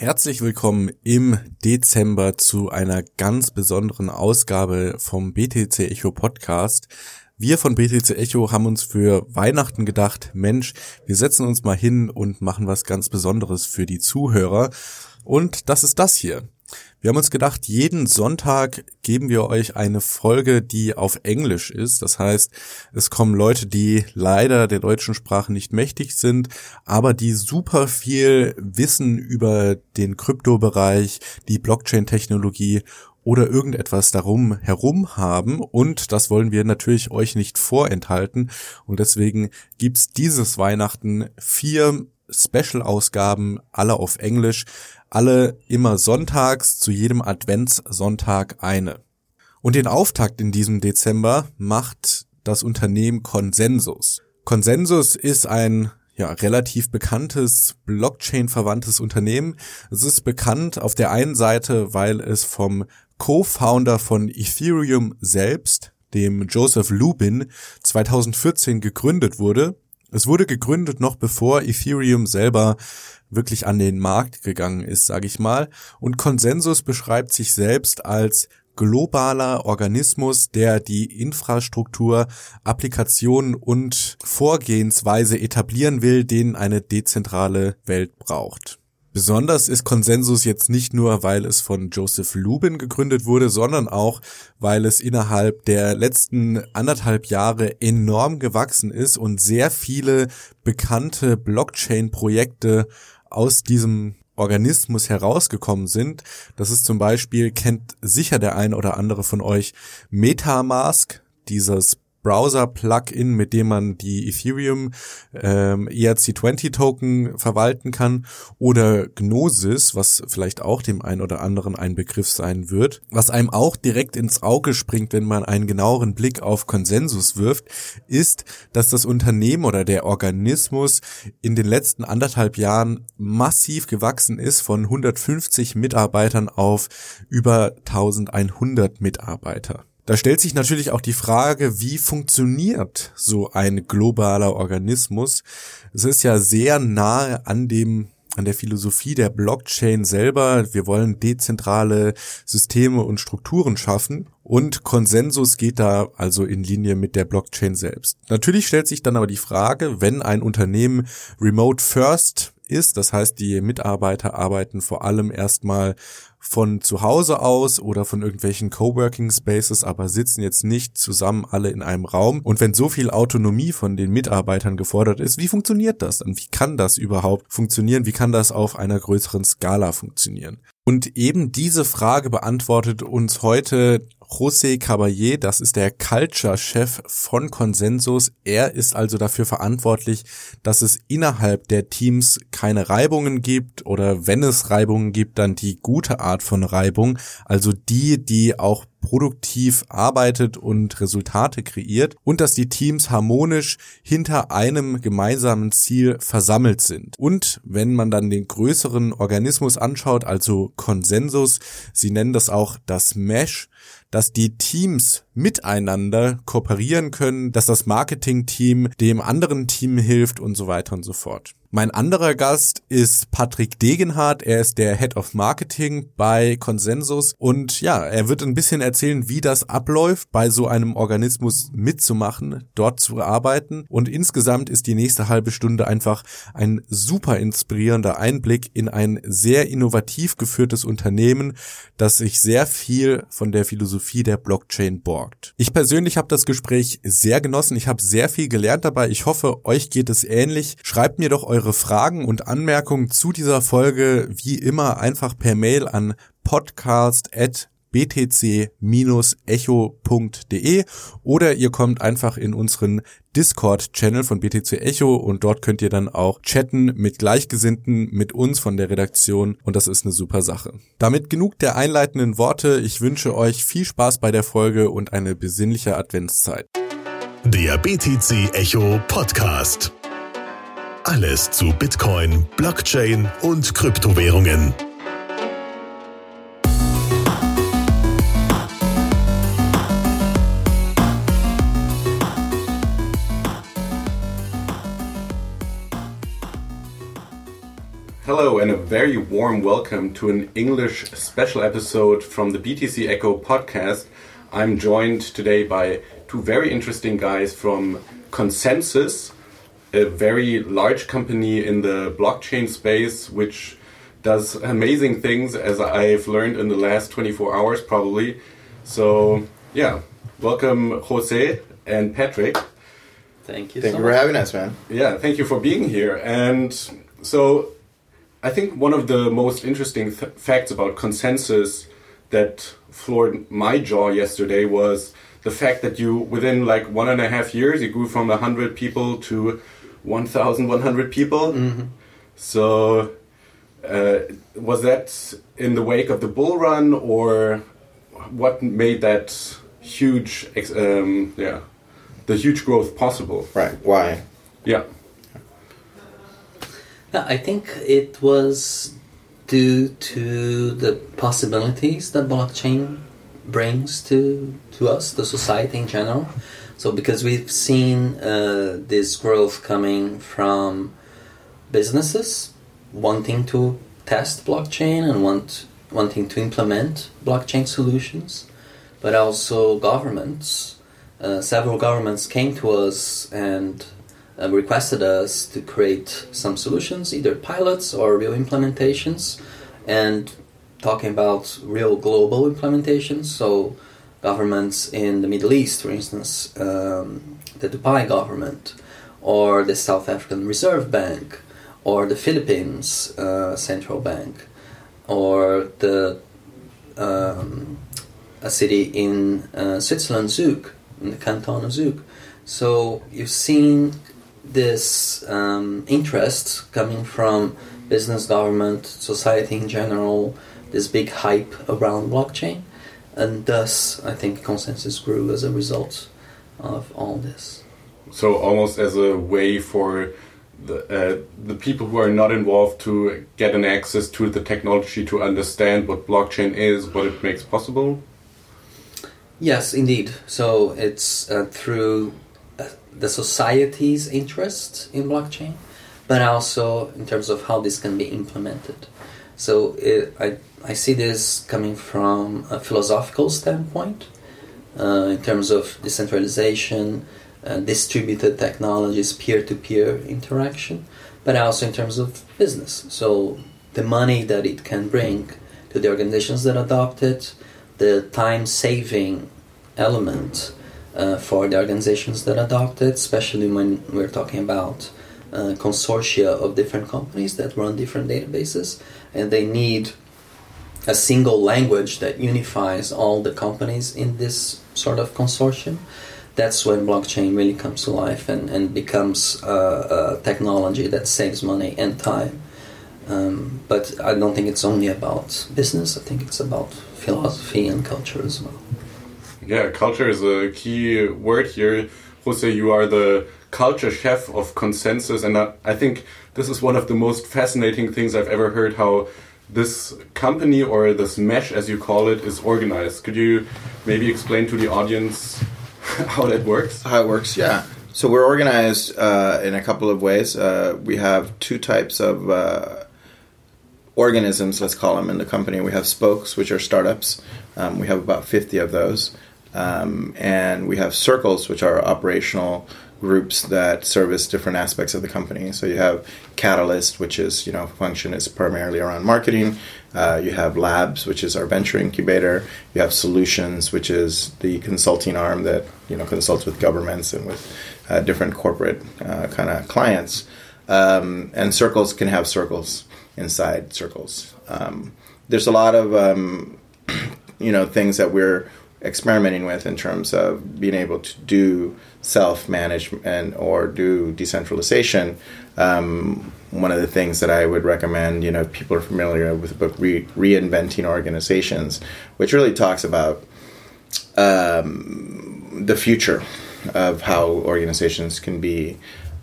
Herzlich willkommen im Dezember zu einer ganz besonderen Ausgabe vom BTC Echo Podcast. Wir von BTC Echo haben uns für Weihnachten gedacht, Mensch, wir setzen uns mal hin und machen was ganz Besonderes für die Zuhörer. Und das ist das hier. Wir haben uns gedacht, jeden Sonntag geben wir euch eine Folge, die auf Englisch ist. Das heißt, es kommen Leute, die leider der deutschen Sprache nicht mächtig sind, aber die super viel Wissen über den Kryptobereich, die Blockchain-Technologie oder irgendetwas darum herum haben. Und das wollen wir natürlich euch nicht vorenthalten. Und deswegen gibt's dieses Weihnachten vier Special-Ausgaben, alle auf Englisch, alle immer sonntags, zu jedem Adventssonntag eine. Und den Auftakt in diesem Dezember macht das Unternehmen Consensus. Consensus ist ein ja, relativ bekanntes Blockchain-verwandtes Unternehmen. Es ist bekannt auf der einen Seite, weil es vom Co-Founder von Ethereum selbst, dem Joseph Lubin, 2014 gegründet wurde. Es wurde gegründet noch bevor Ethereum selber wirklich an den Markt gegangen ist, sage ich mal. Und Consensus beschreibt sich selbst als globaler Organismus, der die Infrastruktur, Applikationen und Vorgehensweise etablieren will, den eine dezentrale Welt braucht. Besonders ist Consensus jetzt nicht nur, weil es von Joseph Lubin gegründet wurde, sondern auch, weil es innerhalb der letzten anderthalb Jahre enorm gewachsen ist und sehr viele bekannte Blockchain-Projekte aus diesem Organismus herausgekommen sind. Das ist zum Beispiel, kennt sicher der ein oder andere von euch Metamask, dieses Browser-Plugin, mit dem man die Ethereum ähm, ERC20-Token verwalten kann, oder Gnosis, was vielleicht auch dem einen oder anderen ein Begriff sein wird. Was einem auch direkt ins Auge springt, wenn man einen genaueren Blick auf Konsensus wirft, ist, dass das Unternehmen oder der Organismus in den letzten anderthalb Jahren massiv gewachsen ist von 150 Mitarbeitern auf über 1100 Mitarbeiter. Da stellt sich natürlich auch die Frage, wie funktioniert so ein globaler Organismus? Es ist ja sehr nahe an dem an der Philosophie der Blockchain selber. Wir wollen dezentrale Systeme und Strukturen schaffen und Konsensus geht da also in Linie mit der Blockchain selbst. Natürlich stellt sich dann aber die Frage, wenn ein Unternehmen remote first ist. Das heißt, die Mitarbeiter arbeiten vor allem erstmal von zu Hause aus oder von irgendwelchen Coworking Spaces, aber sitzen jetzt nicht zusammen alle in einem Raum. Und wenn so viel Autonomie von den Mitarbeitern gefordert ist, wie funktioniert das? Und wie kann das überhaupt funktionieren? Wie kann das auf einer größeren Skala funktionieren? Und eben diese Frage beantwortet uns heute José Caballé, das ist der Culture-Chef von Consensus. Er ist also dafür verantwortlich, dass es innerhalb der Teams keine Reibungen gibt oder wenn es Reibungen gibt, dann die gute Art von Reibung, also die, die auch produktiv arbeitet und Resultate kreiert und dass die Teams harmonisch hinter einem gemeinsamen Ziel versammelt sind. Und wenn man dann den größeren Organismus anschaut, also Konsensus, sie nennen das auch das Mesh, dass die Teams miteinander kooperieren können, dass das Marketing-Team dem anderen Team hilft und so weiter und so fort. Mein anderer Gast ist Patrick Degenhardt. Er ist der Head of Marketing bei Consensus und ja, er wird ein bisschen erzählen, wie das abläuft, bei so einem Organismus mitzumachen, dort zu arbeiten und insgesamt ist die nächste halbe Stunde einfach ein super inspirierender Einblick in ein sehr innovativ geführtes Unternehmen, das sich sehr viel von der Philosophie der Blockchain borgt. Ich persönlich habe das Gespräch sehr genossen. Ich habe sehr viel gelernt dabei. Ich hoffe, euch geht es ähnlich. Schreibt mir doch eure Fragen und Anmerkungen zu dieser Folge wie immer einfach per Mail an podcast@ btc-echo.de oder ihr kommt einfach in unseren Discord-Channel von BTC Echo und dort könnt ihr dann auch chatten mit Gleichgesinnten, mit uns von der Redaktion und das ist eine super Sache. Damit genug der einleitenden Worte. Ich wünsche euch viel Spaß bei der Folge und eine besinnliche Adventszeit. Der BTC Echo Podcast. Alles zu Bitcoin, Blockchain und Kryptowährungen. Hello, and a very warm welcome to an English special episode from the BTC Echo podcast. I'm joined today by two very interesting guys from ConsenSys, a very large company in the blockchain space, which does amazing things, as I've learned in the last 24 hours, probably. So, yeah, welcome, Jose and Patrick. Thank you. Thank so you for having us, man. Yeah, thank you for being here. And so, I think one of the most interesting th facts about ConsenSys that floored my jaw yesterday was the fact that you, within like one and a half years, you grew from 100 people to 1,100 people. So, uh, was that in the wake of the bull run, or what made that huge, ex- um, yeah, the huge growth possible? Right. Why? Yeah. Yeah, I think it was due to the possibilities that blockchain brings to to us, the society in general. So because we've seen uh, this growth coming from businesses wanting to test blockchain and want wanting to implement blockchain solutions, but also governments. Uh, several governments came to us and uh, requested us to create some solutions, either pilots or real implementations, and talking about real global implementations. So, governments in the Middle East, for instance, um, the Dubai government, or the South African Reserve Bank, or the Philippines uh, Central Bank, or the um, a city in uh, Switzerland, Zug, in the canton of Zug. So you've seen this um, interest coming from business, government, society in general, this big hype around blockchain, and thus I think ConsenSys grew as a result of all this. So almost as a way for the uh, the people who are not involved to get an access to the technology to understand what blockchain is, what it makes possible. Yes, indeed. So it's uh, through uh, the society's interest in blockchain, but also in terms of how this can be implemented. So it, I, I see this coming from a philosophical standpoint, uh, in terms of decentralization, uh, distributed technologies, peer to peer interaction, but also in terms of business. So the money that it can bring to the organizations that adopt it, the time saving element uh, for the organizations that adopt it, especially when we're talking about uh, consortia of different companies that run different databases and they need a single language that unifies all the companies in this sort of consortium. That's when blockchain really comes to life and, and becomes a technology that saves money and time. Um, but I don't think it's only about business, I think it's about philosophy and culture as well. Yeah, culture is a key word here. Jose, you are the culture chef of ConsenSys, and I, I think this is one of the most fascinating things I've ever heard. How this company or this mesh, as you call it, is organized. Could you maybe explain to the audience how that works? How it works? Yeah. So we're organized uh, in a couple of ways. Uh, we have two types of uh, organisms, let's call them, in the company. We have spokes, which are startups. Um, we have about 50 of those. Um, and we have circles, which are operational groups that service different aspects of the company. So you have Catalyst, which is, you know, function is primarily around marketing. Uh, you have Labs, which is our venture incubator. You have Solutions, which is the consulting arm that, you know, consults with governments and with uh, different corporate uh, kind of clients. Um, and circles can have circles inside circles. Um, there's a lot of, um, you know, things that we're experimenting with in terms of being able to do self management or do decentralization. Um, one of the things that I would recommend, you know, people are familiar with the book Re- Reinventing Organizations, which really talks about um, the future of how organizations can be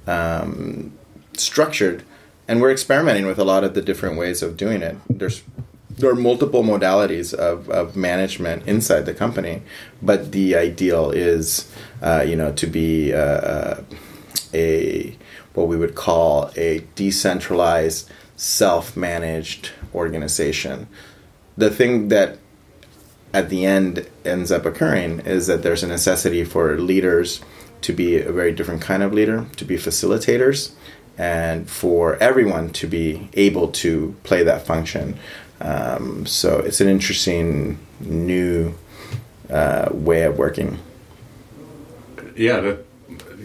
um, structured. And we're experimenting with a lot of the different ways of doing it. There's there are multiple modalities of, of management inside the company, but the ideal is, uh, you know, to be uh, a what we would call a decentralized self-managed organization. The thing that at the end ends up occurring is that there's a necessity for leaders to be a very different kind of leader, to be facilitators, and for everyone to be able to play that function. Um, so it's an interesting new uh, way of working. Yeah, that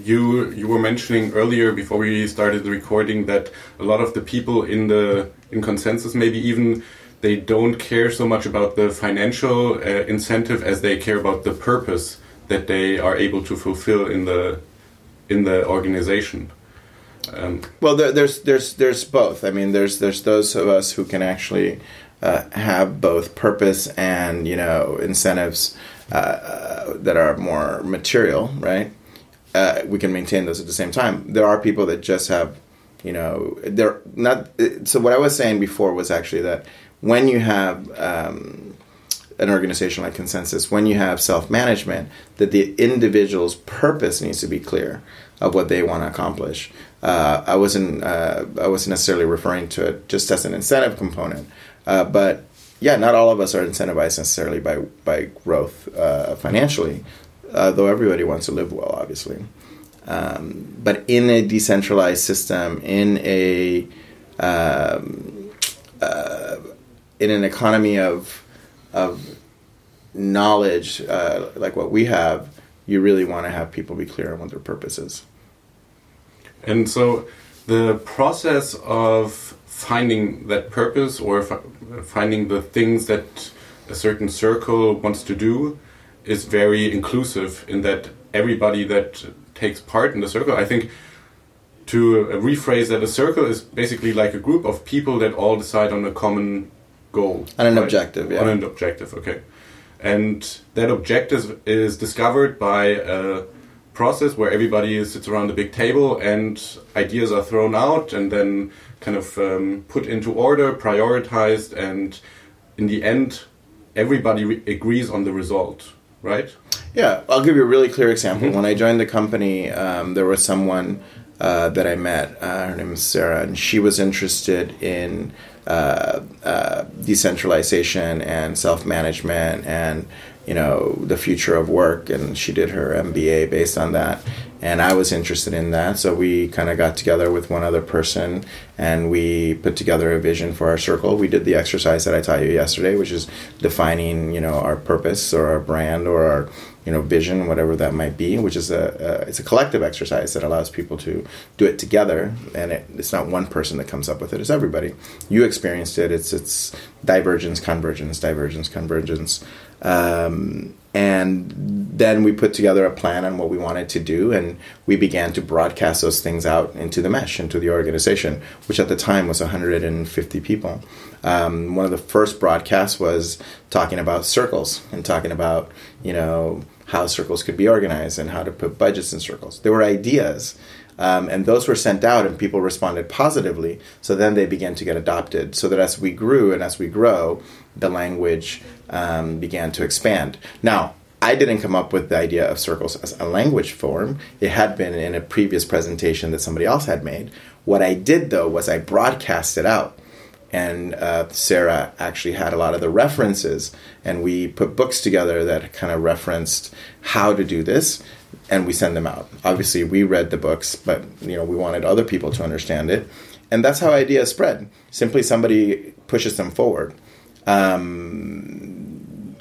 you you were mentioning earlier before we started the recording that a lot of the people in the in ConsenSys maybe even they don't care so much about the financial uh, incentive as they care about the purpose that they are able to fulfill in the in the organization. Um, well, there, there's there's there's both. I mean, there's there's those of us who can actually uh, have both purpose and you know incentives uh, uh, that are more material, right? Uh, we can maintain those at the same time. There are people that just have, you know, they're not. So what I was saying before was actually that when you have um, an organization like ConsenSys, when you have self management, that the individual's purpose needs to be clear of what they want to accomplish. Uh, I wasn't uh, I wasn't necessarily referring to it just as an incentive component, uh, but yeah, not all of us are incentivized necessarily by by growth uh, financially, though everybody wants to live well, obviously. Um, but in a decentralized system, in a um, uh, in an economy of of knowledge uh, like what we have, you really want to have people be clear on what their purpose is. And so the process of finding that purpose or finding the things that a certain circle wants to do is very inclusive in that everybody that takes part in the circle, I think to rephrase that a circle is basically like a group of people that all decide on a common goal. And an right? objective, yeah. On an objective, okay. And that objective is discovered by a process where everybody sits around a big table and ideas are thrown out and then kind of um, put into order, prioritized, and in the end, everybody agrees on the result, right? Yeah, I'll give you a really clear example. Mm-hmm. When I joined the company, um, there was someone uh, that I met. Uh, her name is Sarah, and she was interested in uh, uh, decentralization and self management and you know the future of work and she did her MBA based on that. And I was interested in that so we kind of got together with one other person and we put together a vision for our circle. We did the exercise that I taught you yesterday which is defining you know our purpose or our brand or our you know vision whatever that might be which is a, a it's a collective exercise that allows people to do it together and it, it's not one person that comes up with it it's everybody. You experienced it it's it's divergence convergence divergence convergence um, and then we put together a plan on what we wanted to do, and we began to broadcast those things out into the mesh, into the organization, which at the time was 150 people. Um, one of the first broadcasts was talking about circles and talking about, you know, how circles could be organized and how to put budgets in circles. There were ideas. Um, and those were sent out and people responded positively so then they began to get adopted so that as we grew and as we grow the language um, began to expand. Now, I didn't come up with the idea of circles as a language form. It had been in a previous presentation that somebody else had made. What I did though was I broadcast it out. And uh, Sarah actually had a lot of the references, and we put books together that kind of referenced how to do this, and we send them out. Obviously, we read the books, but you know we wanted other people to understand it, and that's how ideas spread. Simply, somebody pushes them forward. Um,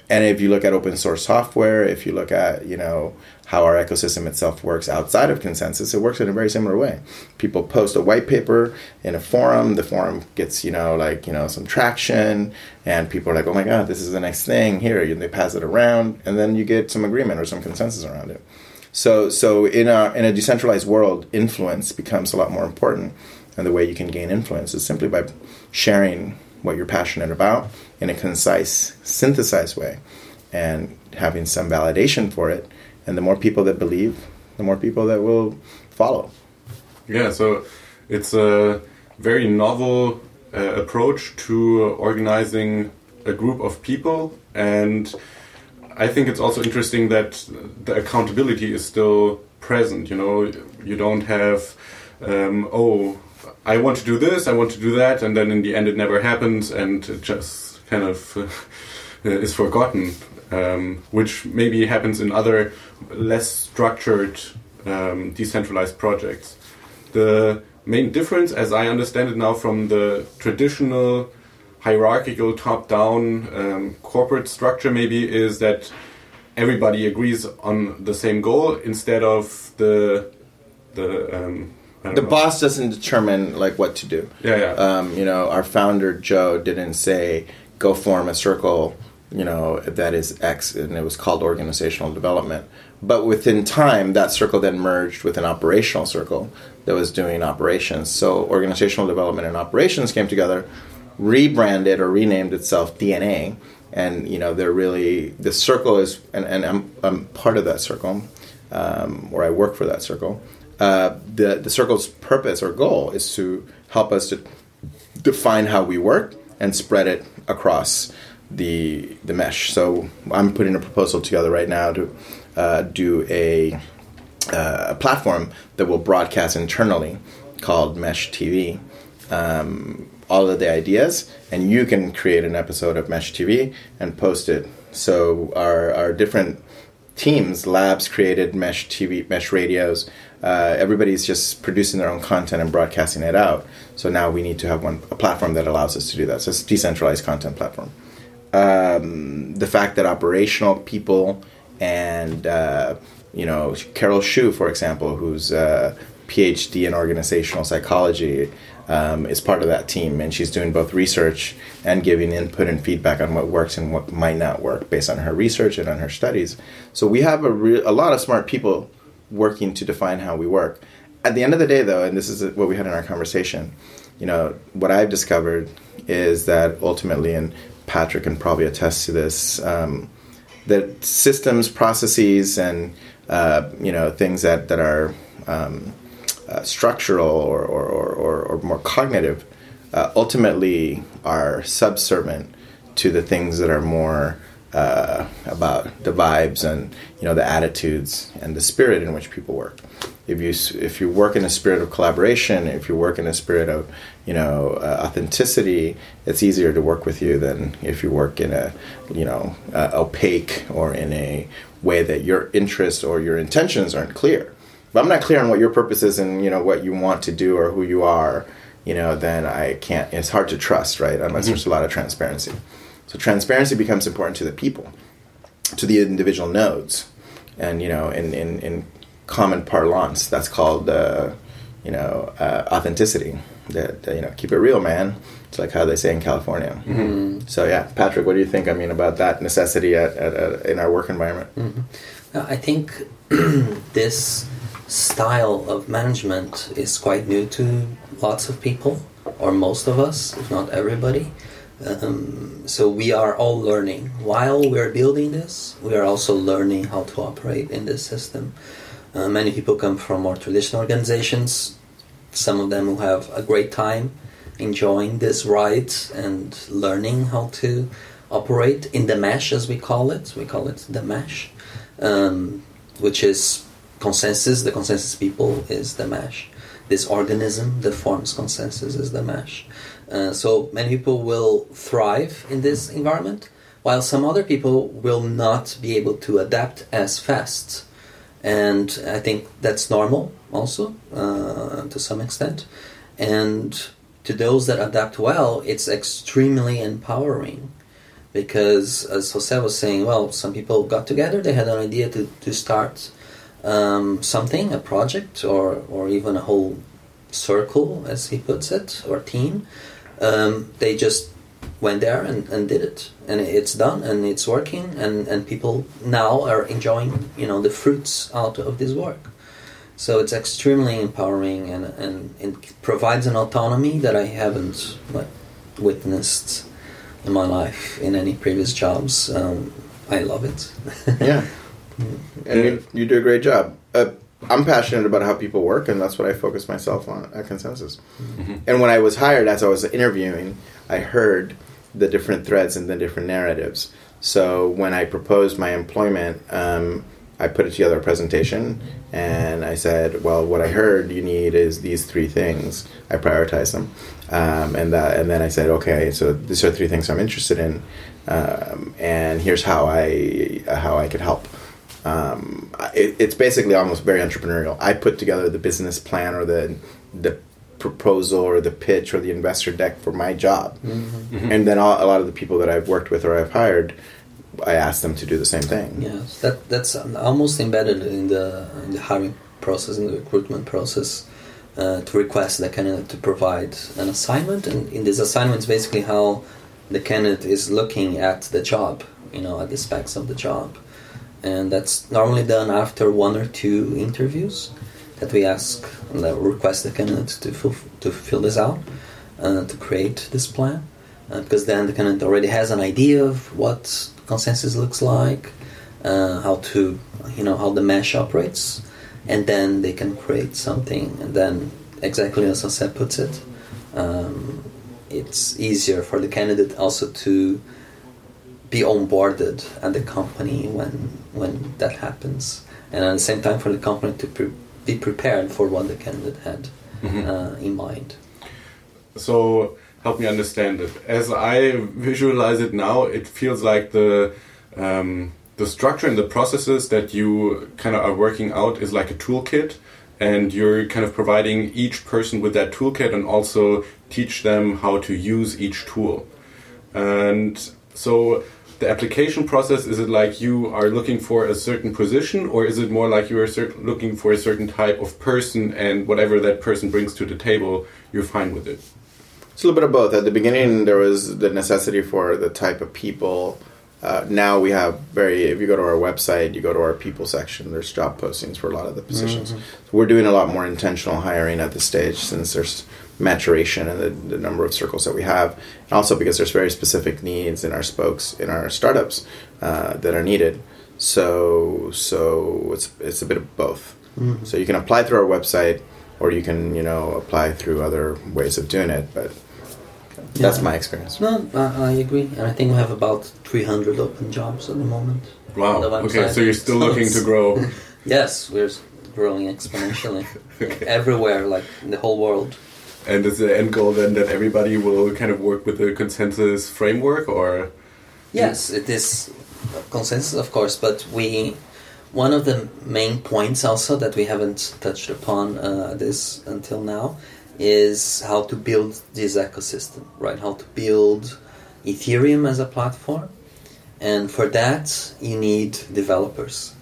and if you look at open source software, if you look at you know how our ecosystem itself works outside of ConsenSys, it works in a very similar way. People post a white paper in a forum, the forum gets you know like you know some traction, and people are like, oh my god, this is the next thing here. And they pass it around, and then you get some agreement or some consensus around it. So so in a in a decentralized world, influence becomes a lot more important, and the way you can gain influence is simply by sharing what you're passionate about in a concise, synthesized way, and having some validation for it. And the more people that believe, the more people that will follow. Yeah, so it's a very novel uh, approach to organizing a group of people, and I think it's also interesting that the accountability is still present. You know, you don't have, um, oh, I want to do this, I want to do that, and then in the end it never happens, and it just kind of uh, is forgotten, um, which maybe happens in other less structured, um, decentralized projects. The main difference, as I understand it now, from the traditional hierarchical top-down um, corporate structure, maybe, is that everybody agrees on the same goal instead of the the um, the know. boss doesn't determine like what to do. Yeah, yeah. Um, you know, our founder Joe didn't say go form a circle. You know that is X, and it was called organizational development. But within time, that circle then merged with an operational circle that was doing operations. So organizational development and operations came together, rebranded or renamed itself DNA, and you know they're really the circle is, and, and I'm I'm part of that circle, um, or I work for that circle. Uh, the the circle's purpose or goal is to help us to define how we work and spread it across the the mesh. So I'm putting a proposal together right now to uh, do a, uh, a platform that will broadcast internally called Mesh TV. Um, all of the ideas, and you can create an episode of Mesh TV and post it. So our our different teams, labs created Mesh TV, Mesh radios. Uh, everybody's just producing their own content and broadcasting it out. So now we need to have one a platform that allows us to do that. So it's a decentralized content platform. Um, the fact that operational people and uh, you know Carol Shu, for example, who's a PhD in organizational psychology, um, is part of that team, and she's doing both research and giving input and feedback on what works and what might not work based on her research and on her studies. So we have a re- a lot of smart people working to define how we work. At the end of the day, though, and this is what we had in our conversation, you know, what I've discovered is that ultimately, and Patrick can probably attest to this, um, that systems, processes, and uh, you know things that that are um, uh, structural or or, or, or, or more cognitive uh, ultimately are subservient to the things that are more uh, about the vibes and you know the attitudes and the spirit in which people work. If you if you work in a spirit of collaboration, if you work in a spirit of you know uh, authenticity, it's easier to work with you than if you work in a you know uh, opaque or in a way that your interests or your intentions aren't clear. If I'm not clear on what your purpose is and you know what you want to do or who you are, you know, then I can't. It's hard to trust, right? Unless there's a lot of transparency. So transparency becomes important to the people, to the individual nodes, and you know, in in, in common parlance, that's called uh, you know uh, authenticity. That, that, you know, keep it real, man. It's like how they say in California. So yeah, Patrick, what do you think? I mean about that necessity at, at, at in our work environment. Uh, I think this style of management is quite new to lots of people, or most of us, if not everybody. Um, so we are all learning. While we're building this, we are also learning how to operate in this system. Uh, many people come from more traditional organizations. Some of them who have a great time enjoying this ride and learning how to operate in the mesh, as we call it. We call it the mesh, um, which is ConsenSys. The ConsenSys people is the mesh. This organism that forms ConsenSys is the mesh. Uh, so many people will thrive in this environment, while some other people will not be able to adapt as fast. And I think that's normal also uh, to some extent. And to those that adapt well, it's extremely empowering because, as Jose was saying, well, some people got together, they had an idea to, to start um, something, a project, or, or even a whole circle, as he puts it, or team. Um, they just went there and, and did it. And it's done and it's working and, and people now are enjoying you know the fruits out of this work. So it's extremely empowering and, and it provides an autonomy that I haven't like, witnessed in my life in any previous jobs. Um, I love it. Yeah, and you, you do a great job. Uh, I'm passionate about how people work, and that's what I focus myself on at ConsenSys. And when I was hired, as I was interviewing, I heard the different threads and the different narratives. So when I proposed my employment, um, I put it together a presentation, and I said, "Well, what I heard you need is these three things." I prioritize them, um, and that, and then I said, "Okay, so these are three things I'm interested in, um, and here's how I how I could help." Um, it, it's basically almost very entrepreneurial. I put together the business plan or the the proposal or the pitch or the investor deck for my job, Mm-hmm. and then all, a lot of the people that I've worked with or I've hired, I ask them to do the same thing. Yes, that that's almost embedded in the in the hiring process, in the recruitment process, uh, to request the candidate to provide an assignment, and in this assignment, is basically how the candidate is looking at the job, you know, at the specs of the job, and that's normally done after one or two interviews that we ask, that request the candidate to fulf- to fill this out, uh, to create this plan, uh, because then the candidate already has an idea of what ConsenSys looks like, uh, how to, you know, how the mesh operates, and then they can create something. And then, exactly as Jose puts it, um, it's easier for the candidate also to be onboarded at the company when when that happens, and at the same time for the company to pre- be prepared for what the candidate had uh, in mind. So help me understand it. As I visualize it now, it feels like the um, the structure and the processes that you kind of are working out is like a toolkit, and you're kind of providing each person with that toolkit and also teach them how to use each tool. And so the application process is it like you are looking for a certain position or is it more like you are looking for a certain type of person and whatever that person brings to the table you're fine with it It's a little bit of both. At the beginning, there was the necessity for the type of people. Uh, now we have very. If you go to our website, you go to our people section. There's job postings for a lot of the positions. So we're doing a lot more intentional hiring at this stage since there's maturation and the, the number of circles that we have, and also because there's very specific needs in our spokes in our startups uh, that are needed. So so it's it's a bit of both. So you can apply through our website, or you can you know apply through other ways of doing it. But that's Yeah. my experience. No, I, I agree, and I think we have about 300 open jobs at the moment. wow the okay so you're still looking to grow Yes, we're growing exponentially everywhere, like in the whole world. And is the end goal then that everybody will kind of work with the ConsenSys framework or? Yes, it is ConsenSys, of course, but we one of the main points also that we haven't touched upon uh, this until now is how to build this ecosystem, right? How to build Ethereum as a platform, and for that you need developers,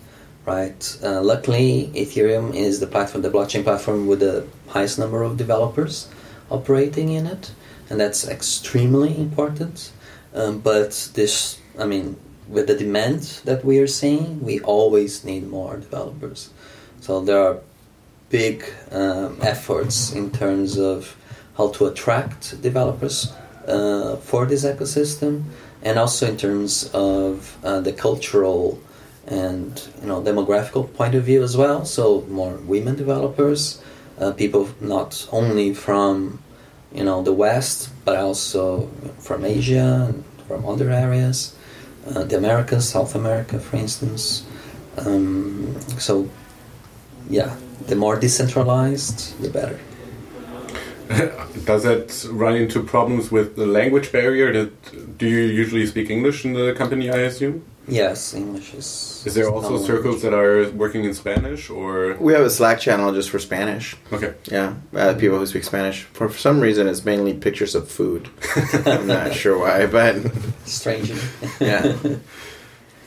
right? Uh, luckily, Ethereum is the platform, the blockchain platform with the highest number of developers operating in it, and that's extremely important. Um, but this, I mean, with the demand that we are seeing, we always need more developers. So there are big um, efforts in terms of how to attract developers uh, for this ecosystem, and also in terms of uh, the cultural and you know demographical point of view as well. So more women developers, uh, people not only from you know the West, but also from Asia and from other areas, uh, the Americas, South America, for instance. Um, so, yeah, the more decentralized, the better. does that run into problems with the language barrier that do you usually speak english in the company i assume Yes, English is. is there also not circles that are working in spanish or We have a Slack channel just for Spanish. okay Yeah, uh, people who speak Spanish. For, for some reason, it's mainly pictures of food. I'm not sure why, but strange. yeah.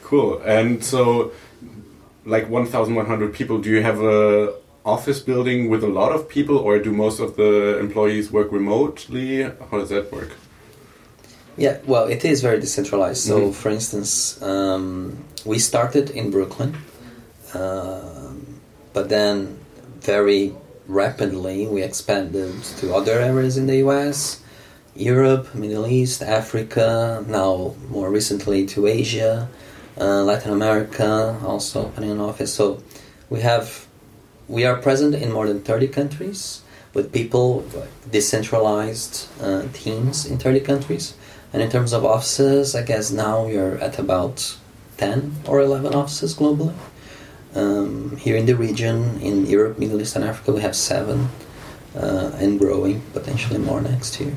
Cool. And so, like 1,100 people, do you have a office building with a lot of people, or do most of the employees work remotely? How does that work? Yeah, well, it is very decentralized. So, Mhm. for instance, um, we started in Brooklyn, um, but then very rapidly we expanded to other areas in the US, Europe, Middle East, Africa, now more recently to Asia, uh, Latin America, also opening an office. So, we have we are present in more than 30 countries with people decentralized uh, teams in 30 countries and in terms of offices i guess now we're at about 10 or 11 offices globally Um, here in the region, in Europe, Middle East, and Africa, we have seven, uh, and growing potentially more next year.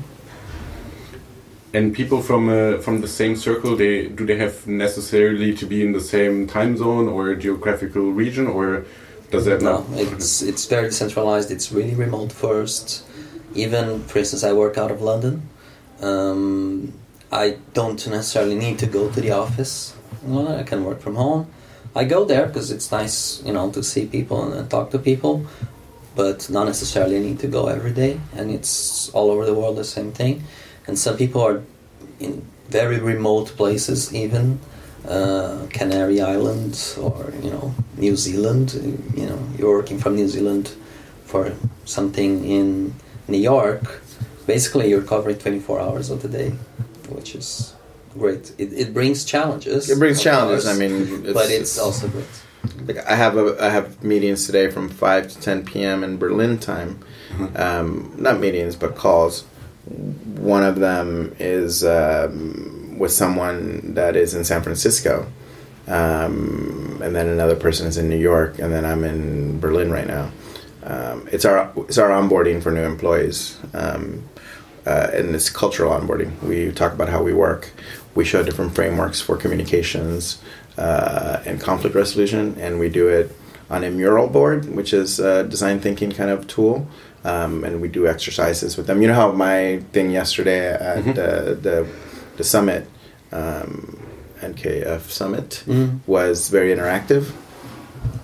And people from uh, from the same circle, they do they have necessarily to be in the same time zone or geographical region, or does that No, not? it's it's very decentralized. It's really remote first. Even, for instance, I work out of London. Um, I don't necessarily need to go to the office. I can work from home. I go there because it's nice, you know, to see people and, and talk to people, but not necessarily need to go every day. And it's all over the world the same thing. And some people are in very remote places, even uh, Canary Islands or you know New Zealand. You know, you're working from New Zealand for something in New York. Basically, you're covering 24 hours of the day, which is great. It, it brings challenges. It brings challenges. course, I mean, it's, but it's also great. like I have a I have meetings today from five to ten p.m. in Berlin time. Um, not meetings, but calls. One of them is um, with someone that is in San Francisco, um, and then another person is in New York, and then I'm in Berlin right now. Um, it's our it's our onboarding for new employees, um, uh, and it's cultural onboarding. We talk about how we work. We show different frameworks for communications uh, and conflict resolution, and we do it on a mural board, which is a design thinking kind of tool. Um, and we do exercises with them. You know how my thing yesterday at uh, the the summit, um, NKF summit, was very interactive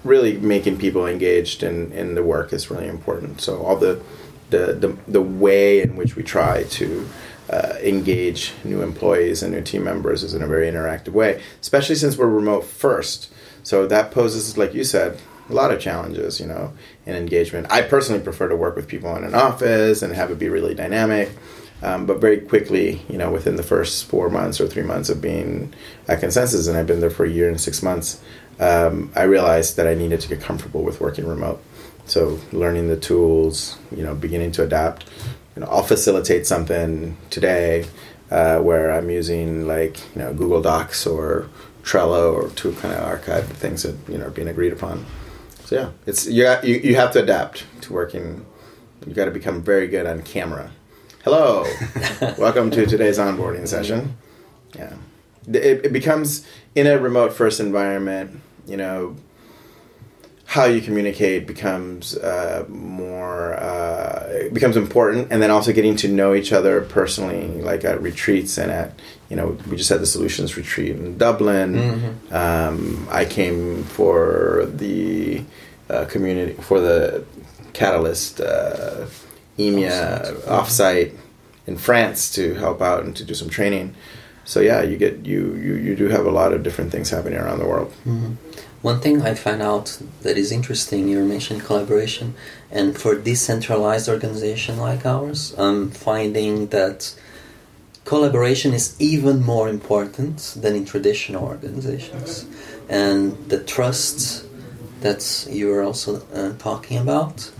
really making people engaged in, in the work is really important. So all the the, the, the way in which we try to uh, engage new employees and new team members is in a very interactive way, especially since we're remote first. So that poses, like you said, a lot of challenges, you know, in engagement. I personally prefer to work with people in an office and have it be really dynamic. Um, but very quickly, you know, within the first four months or three months of being at ConsenSys, and I've been there for a year and six months, um, I realized that I needed to get comfortable with working remote. So learning the tools, you know, beginning to adapt. You know, I'll facilitate something today uh, where I'm using like you know Google Docs or Trello or to kind of archive the things that you know are being agreed upon. So yeah, it's you got, you, you have to adapt to working. You got to become very good on camera. Hello, welcome to today's onboarding session. Yeah, it, it becomes in a remote first environment. You know, how you communicate becomes uh, more uh, becomes important, and then also getting to know each other personally, like at retreats and at you know we just had the solutions retreat in Dublin. Um, I came for the uh, community for the Catalyst uh, EMEA offsite in France to help out and to do some training. So yeah, you get you you, you do have a lot of different things happening around the world. One thing I find out that is interesting, you mentioned collaboration, and for decentralized organization like ours, I'm finding that collaboration is even more important than in traditional organizations. And the trust that you're also uh, talking about,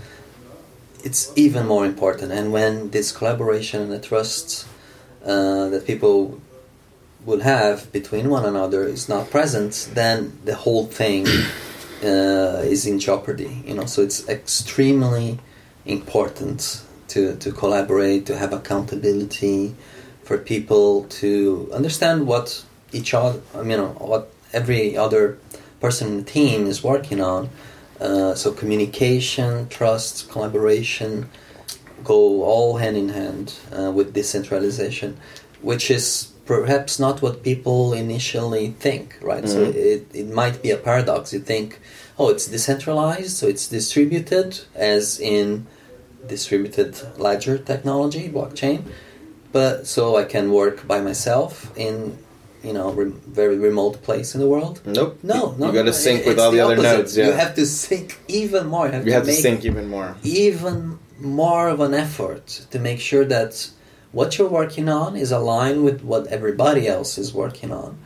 it's even more important. And when this collaboration and the trust uh, that people will have between one another is not present, then the whole thing uh, is in jeopardy. You know, so it's extremely important to to collaborate, to have accountability, for people to understand what each other, I mean, what every other person in the team is working on. Uh, so communication, trust, collaboration go all hand in hand uh, with decentralization, which is perhaps not what people initially think, right? So mm-hmm. it, it might be a paradox. You think, oh, it's decentralized, so it's distributed, as in distributed ledger technology, blockchain. But so I can work by myself in, you know, re- very remote place in the world. Nope. No, no. You got to sync with all the, other opposite. nodes. Yeah. You have to sync even more. You have You to have to sync even more. even more of an effort to make sure that what you're working on is aligned with what everybody else is working on.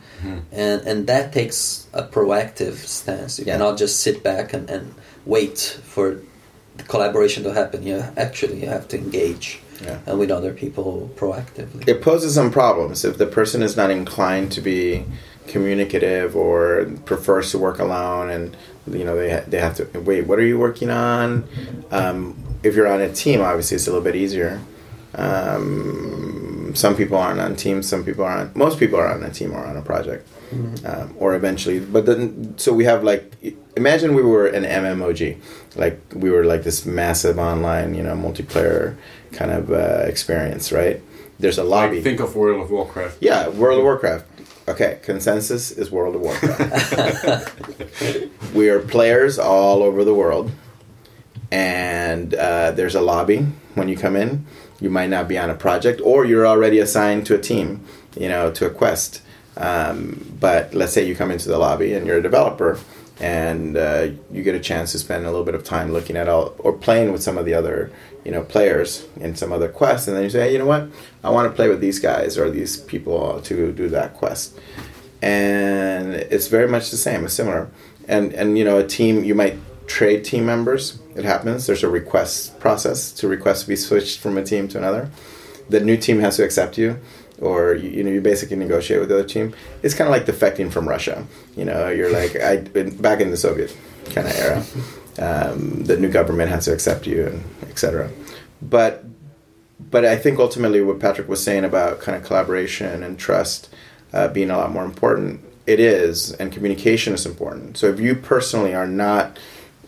And, and that takes a proactive stance. You Yeah. cannot just sit back and, and wait for the collaboration to happen. You actually you have to engage Yeah. uh, with other people proactively. It poses some problems if the person is not inclined to be communicative or prefers to work alone, and you know they ha- they have to wait. What are you working on? Um, if you're on a team, obviously it's a little bit easier. Um, some people aren't on teams. Some people are on. Most people are on a team or on a project, um, or eventually. But then, so we have like, imagine we were an MMOG, like we were like this massive online, you know, multiplayer kind of uh, experience, right? There's a lobby. Like, think of World of Warcraft. Yeah, World of Warcraft. Okay, ConsenSys is World of Warcraft. we are players all over the world, and uh, there's a lobby when you come in. You might not be on a project, or you're already assigned to a team, you know, to a quest. Um, but let's say you come into the lobby and you're a developer, and uh, you get a chance to spend a little bit of time looking at all or playing with some of the other you know players in some other quest and then you say hey you know what? I want to play with these guys or these people to do that quest. And it's very much the same it's similar. And and you know a team you might trade team members it happens. There's a request process to request to be switched from a team to another. The new team has to accept you or you, you know you basically negotiate with the other team. It's kind of like defecting from russia. You know you're like i back in the soviet kind of era um, the new government has to accept you and etc but but i think ultimately what patrick was saying about kind of collaboration and trust uh, being a lot more important it is and communication is important. So if you personally are not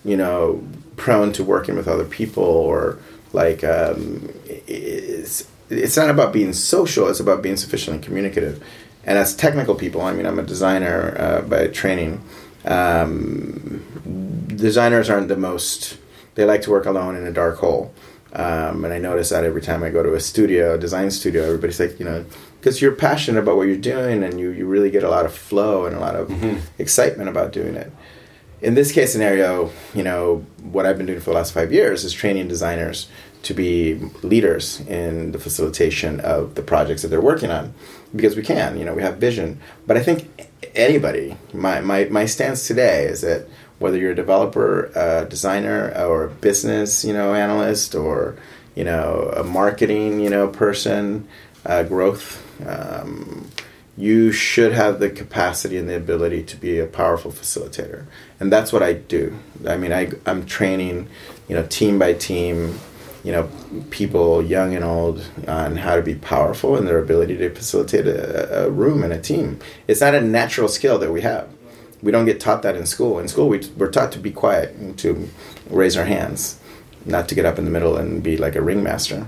you know prone to working with other people or like um, it's it's not about being social it's about being sufficiently communicative. And as technical people i mean i'm a designer uh, by training um, designers aren't the most they like to work alone in a dark hole. Um, and i notice that every time i go to a studio a design studio everybody's like you know because you're passionate about what you're doing and you, you really get a lot of flow and a lot of Mm-hmm. excitement about doing it in this case scenario, you know, what I've been doing for the last five years is training designers to be leaders in the facilitation of the projects that they're working on because we can, you know, we have vision. But I think anybody, my, my, my stance today is that whether you're a developer, a designer, or a business, you know, analyst, or, you know, a marketing, you know, person, uh, growth, um, you should have the capacity and the ability to be a powerful facilitator. And that's what i do. I mean I, i'm training you know team by team you know people young and old on how to be powerful and their ability to facilitate a, a room and a team. It's not a natural skill that we have. We don't get taught that in school. In school we, we're taught to be quiet and to raise our hands not to get up in the middle and be like a ringmaster.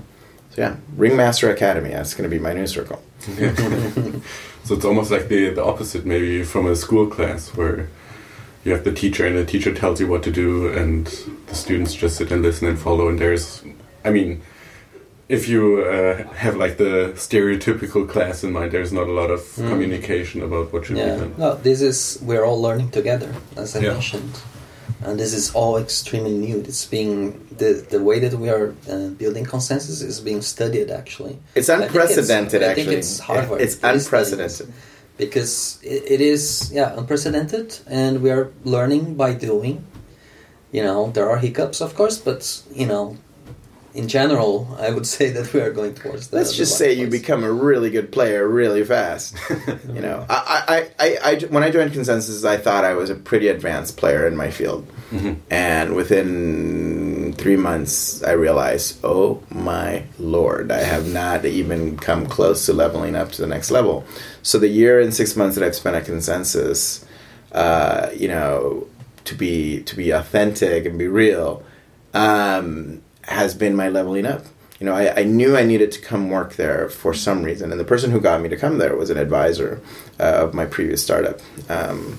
So yeah ringmaster academy that's going to be my new circle So it's almost like the, the opposite, maybe from a school class where you have the teacher and the teacher tells you what to do and the students just sit and listen and follow. And there's, I mean, if you uh, have like the stereotypical class in mind, there's not a lot of communication about what should be Yeah. done. No, this is we're all learning together, as I Yeah. mentioned, and this is all extremely new. It's being the the way that we are uh, building consensus is being studied actually. it's I think it's- unprecedented I actually think it's it's that is studying unprecedented because it, it is yeah unprecedented, and we are learning by doing. You know, there are hiccups, of course, but you know, in general, I would say that we are going towards that. Let's just right say you become a really good player really fast. you know, I, I, I, I, when I joined ConsenSys, I thought I was a pretty advanced player in my field, and within three months, I realized, oh my lord, I have not even come close to leveling up to the next level. So the year and six months that I've spent at ConsenSys, uh, you know, to be to be authentic and be real, um, has been my leveling up. You know, I, I knew I needed to come work there for some reason, and the person who got me to come there was an advisor uh, of my previous startup. Um,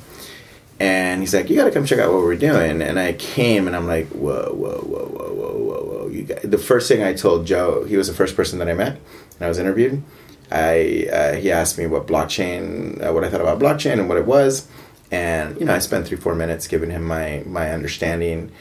and he's like, "You got to come check out what we're doing." And I came, and I'm like, "Whoa, whoa, whoa, whoa, whoa, whoa, whoa!" You the first thing I told Joe, he was the first person that I met, and I was interviewed. I uh, he asked me what blockchain, uh, what I thought about blockchain, and what it was, and you know, I spent three, four minutes giving him my my understanding,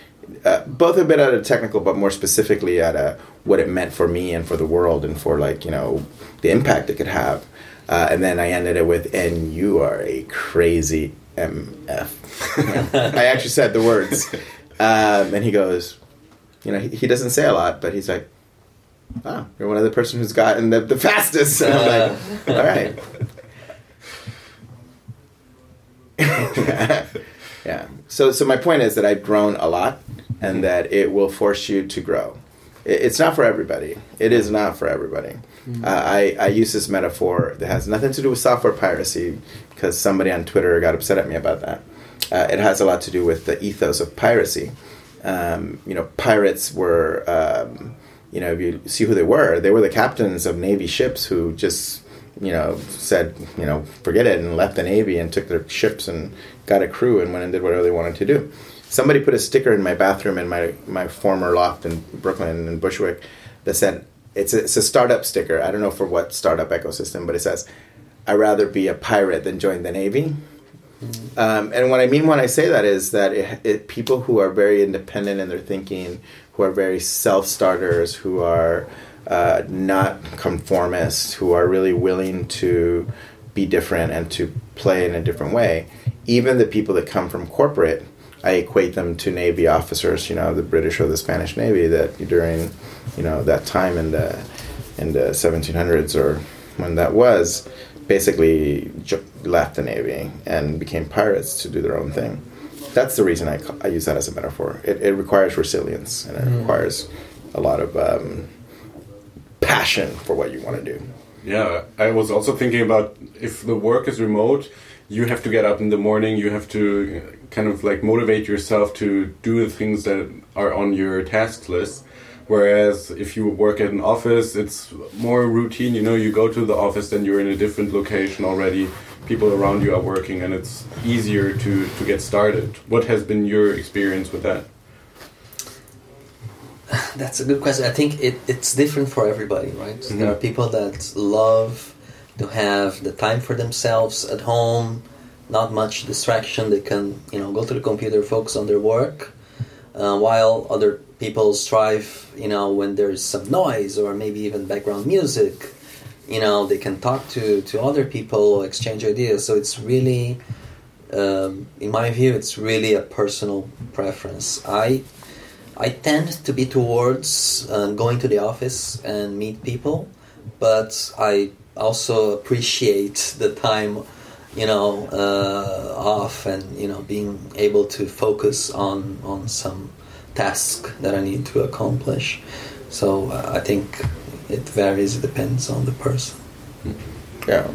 uh, both a bit at a technical, but more specifically at a what it meant for me and for the world, and for like you know the impact it could have. Uh, and then I ended it with, "And you are a crazy MF." I actually said the words, um, and he goes, you know, he, he doesn't say a lot, but he's like, "Wow, you're one of the person who's gotten the, the fastest." And I'm like, "All right." yeah. So, so my point is that I've grown a lot, and that it will force you to grow. It, it's not for everybody. It is not for everybody. Uh, I, I use this metaphor that has nothing to do with software piracy because somebody on Twitter got upset at me about that. Uh, it has a lot to do with the ethos of piracy. Um, you know, pirates were, um, you know, if you see who they were, they were the captains of Navy ships who just, you know, said, you know, forget it and left the Navy and took their ships and got a crew and went and did whatever they wanted to do. Somebody put a sticker in my bathroom in my, my former loft in Brooklyn in Bushwick that said, it's a, it's a startup sticker. I don't know for what startup ecosystem, but it says, I'd rather be a pirate than join the Navy. Um, and what I mean when I say that is that it, it, people who are very independent in their thinking, who are very self starters, who are uh, not conformists, who are really willing to be different and to play in a different way, even the people that come from corporate, I equate them to Navy officers, you know, the British or the Spanish Navy that during, you know, that time in the in the 1700s or when that was, basically left the Navy and became pirates to do their own thing. That's the reason I, I use that as a metaphor. It, it requires resilience and it requires a lot of um, passion for what you want to do. Yeah, I was also thinking about if the work is remote, you have to get up in the morning, you have to uh, kind of like motivate yourself to do the things that are on your task list. Whereas if you work at an office, it's more routine. You know, you go to the office, then you're in a different location already. People around you are working, and it's easier to, to get started. What has been your experience with that? That's a good question. I think it, it's different for everybody, right? There mm-hmm. are people that love to have the time for themselves at home, not much distraction. They can, you know, go to the computer, focus on their work, uh, while other people strive, you know, when there's some noise or maybe even background music. You know, they can talk to to other people, exchange ideas. So it's really, um, in my view, it's really a personal preference. I I tend to be towards uh, going to the office and meet people, but I also appreciate the time, you know, uh, off and you know being able to focus on on some task that I need to accomplish. So uh, I think it varies. It depends on the person. Yeah.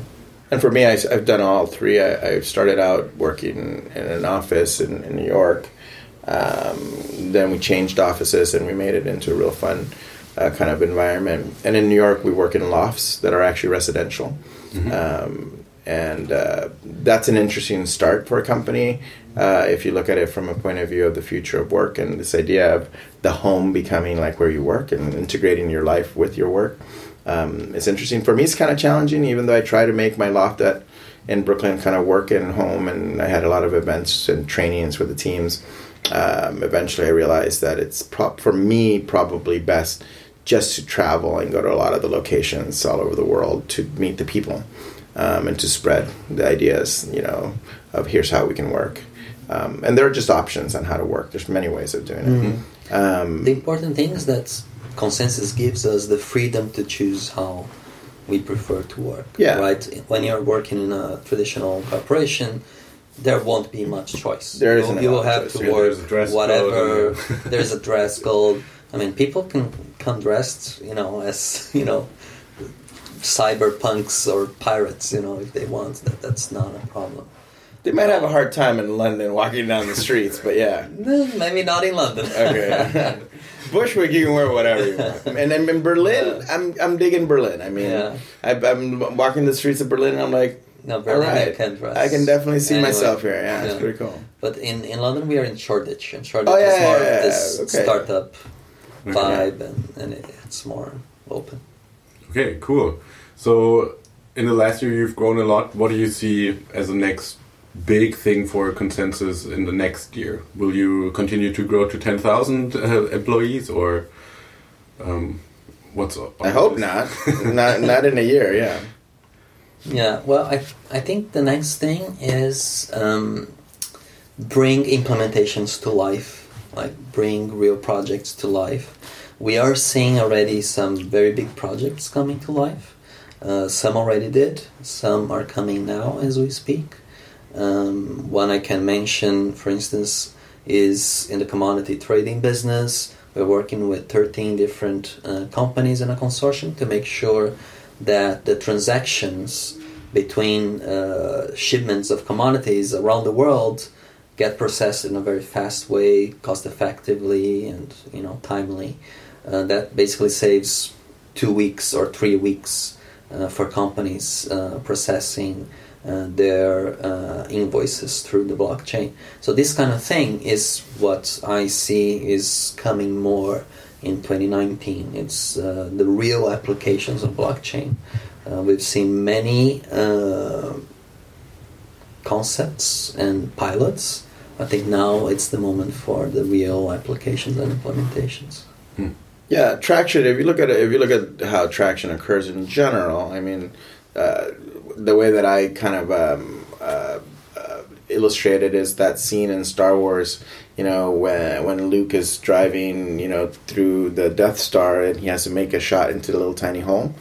And for me, I, have done all three. I, I started out working in an office in, in New York. Um, then we changed offices and we made it into a real fun uh, kind of environment. And in New York, we work in lofts that are actually residential. Um, and uh, that's an interesting start for a company uh, if you look at it from a point of view of the future of work and this idea of the home becoming like where you work and integrating your life with your work. Um, it's interesting. For me, it's kind of challenging, even though I try to make my loft at in Brooklyn kind of work and home, and I had a lot of events and trainings with the teams. Um, eventually, I realized that it's pro- for me probably best just to travel and go to a lot of the locations all over the world to meet the people um, and to spread the ideas. You know, of here's how we can work. Um, and there are just options on how to work. There's many ways of doing it. Um, The important thing is that ConsenSys gives us the freedom to choose how we prefer to work. Yeah. Right. When you're working in a traditional corporation, there won't be much choice. There you, isn't you will have choice. to Yeah, work there's a dress whatever. and- there's a dress code. I mean, people can come dressed, you know, as you know, cyberpunks or pirates, you know, if they want. That that's not a problem. they might have a hard time in London walking down the streets, but yeah. Eh, Maybe not in London. Okay. Bushwick, you can wear whatever you want. And then in Berlin, I'm I'm digging Berlin. I mean, Yeah. I, I'm walking the streets of Berlin, and I'm like, No, all Berlin you can dress. I can definitely see Anyway, myself here. Yeah, it's pretty cool. But in, in London, we are in Shoreditch, and Shoreditch Oh, yeah, is more yeah, of this okay. startup. Vibe, and, and it, it's more open. Okay, cool. So, in the last year, you've grown a lot. What do you see as the next big thing for ConsenSys in the next year? Will you continue to grow to 10,000 uh, employees or um, what's up? I hope not. not not in a year. Yeah. Yeah, well, I, I think the next thing is um, bring implementations to life, like bring real projects to life. We are seeing already some very big projects coming to life. Uh, some already did, some are coming now as we speak. Um, one I can mention, for instance, is in the commodity trading business. We're working with 13 different uh, companies in a consortium to make sure that the transactions between uh, shipments of commodities around the world get processed in a very fast way, cost effectively, and you know timely. Uh, that basically saves two weeks or three weeks uh, for companies uh, processing uh, their uh, invoices through the blockchain. So this kind of thing is what I see is coming more in 2019. It's uh, the real applications of blockchain. we've seen many concepts and pilots. I think now it's the moment for the real applications and implementations. Hmm. Yeah, traction. If you look at it, if you look at how traction occurs in general, I mean, uh, the way that I kind of um, uh, uh, illustrate it is that scene in Star Wars. You know, when when Luke is driving, you know, through the Death Star and he has to make a shot into the little tiny hole.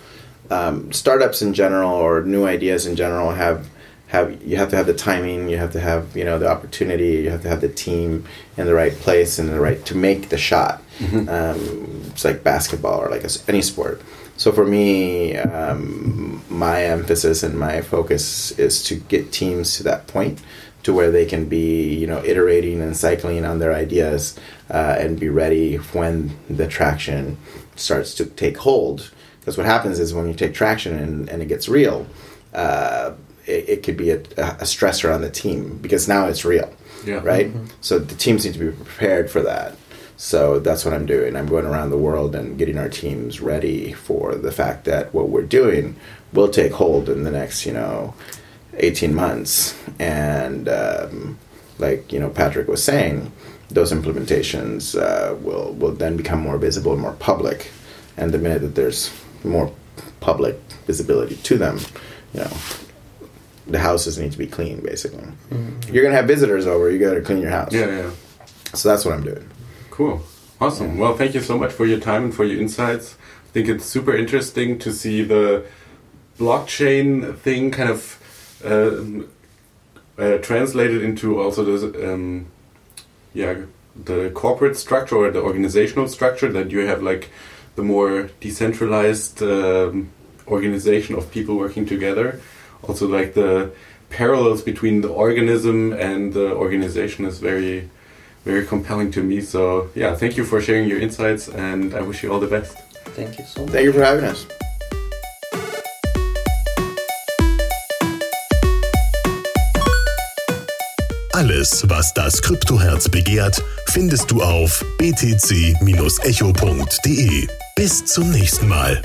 Um, startups in general or new ideas in general have have you have to have the timing, you have to have you know the opportunity, you have to have the team in the right place and the right to make the shot. Mm-hmm. Um, it's like basketball or like a, any sport. So for me, um, my emphasis and my focus is to get teams to that point to where they can be, you know, iterating and cycling on their ideas uh, and be ready when the traction starts to take hold. Because what happens is when you take traction and, and it gets real, uh, it, it, could be a, a, stressor on the team because now it's real, yeah. right? Mm-hmm. So the teams need to be prepared for that. So that's what I'm doing. I'm going around the world and getting our teams ready for the fact that what we're doing will take hold in the next, you know, 18 months. And um, like you know, Patrick was saying, those implementations uh, will will then become more visible and more public. And the minute that there's more public visibility to them, you know, the houses need to be clean. Basically, mm-hmm. you're gonna have visitors over. You got to clean your house. Yeah, yeah. So that's what I'm doing. Cool. Awesome. Well, thank you so much for your time and for your insights. I think it's super interesting to see the blockchain thing kind of uh, uh, translated into also the um, yeah the corporate structure or the organizational structure that you have like the more decentralized um, organization of people working together. Also, like the parallels between the organism and the organization is very very compelling to me. So yeah, thank you for sharing your insights, and I wish you all the best. Thank you so much. Thank you for having us. Alles, was das Kryptoherz begehrt, findest du auf btc-echo.de. Bis zum nächsten Mal.